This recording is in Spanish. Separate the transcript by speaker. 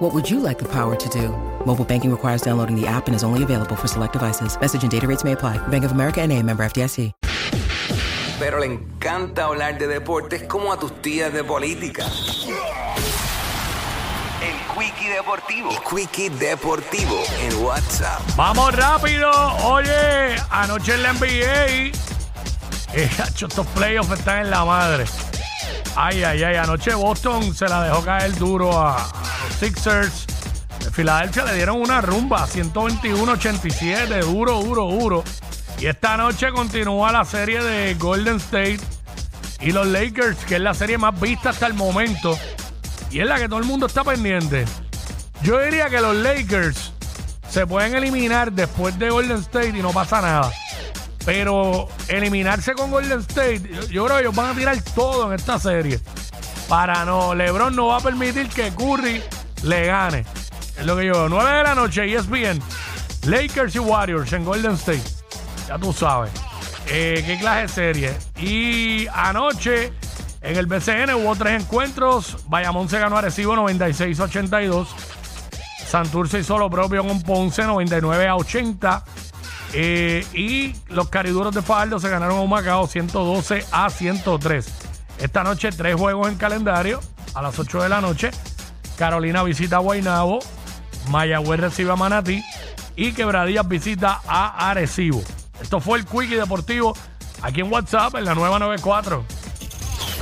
Speaker 1: What would you like the power to do? Mobile banking requires downloading the app and is only available for select devices. Message and data rates may apply. Bank of America and a member FDIC.
Speaker 2: Pero le encanta hablar de deportes como a tus tías de política. El Quickie Deportivo. El Quickie Deportivo en WhatsApp.
Speaker 3: Vamos rápido. Oye, anoche en la NBA, eh, estos playoffs están en la madre. Ay, ay, ay. Anoche Boston se la dejó caer duro a, los Sixers. De Filadelfia le dieron una rumba, 121-87, duro, duro, duro. Y esta noche continúa la serie de Golden State y los Lakers, que es la serie más vista hasta el momento. Y es la que todo el mundo está pendiente. Yo diría que los Lakers se pueden eliminar después de Golden State y no pasa nada. Pero eliminarse con Golden State, yo, creo que ellos van a tirar todo en esta serie. Para no, LeBron no va a permitir que Curry le gane. Es lo que yo veo. 9 de la noche, y es bien. Lakers y Warriors en Golden State. Ya tú sabes. Eh, qué clase de serie. Y anoche en el BCN hubo tres encuentros. Bayamón se ganó a Arecibo 96-82. Santurce hizo lo propio con Ponce 99 a 80. Eh, y los cariduros de Fajardo se ganaron a Humacao 112 a 103. Esta noche tres juegos en calendario a las 8 de la noche. Carolina visita a Guaynabo. Mayagüez recibe a Manatí. Y Quebradillas visita a Arecibo. Esto fue el Quickie Deportivo aquí en WhatsApp en la nueva 94.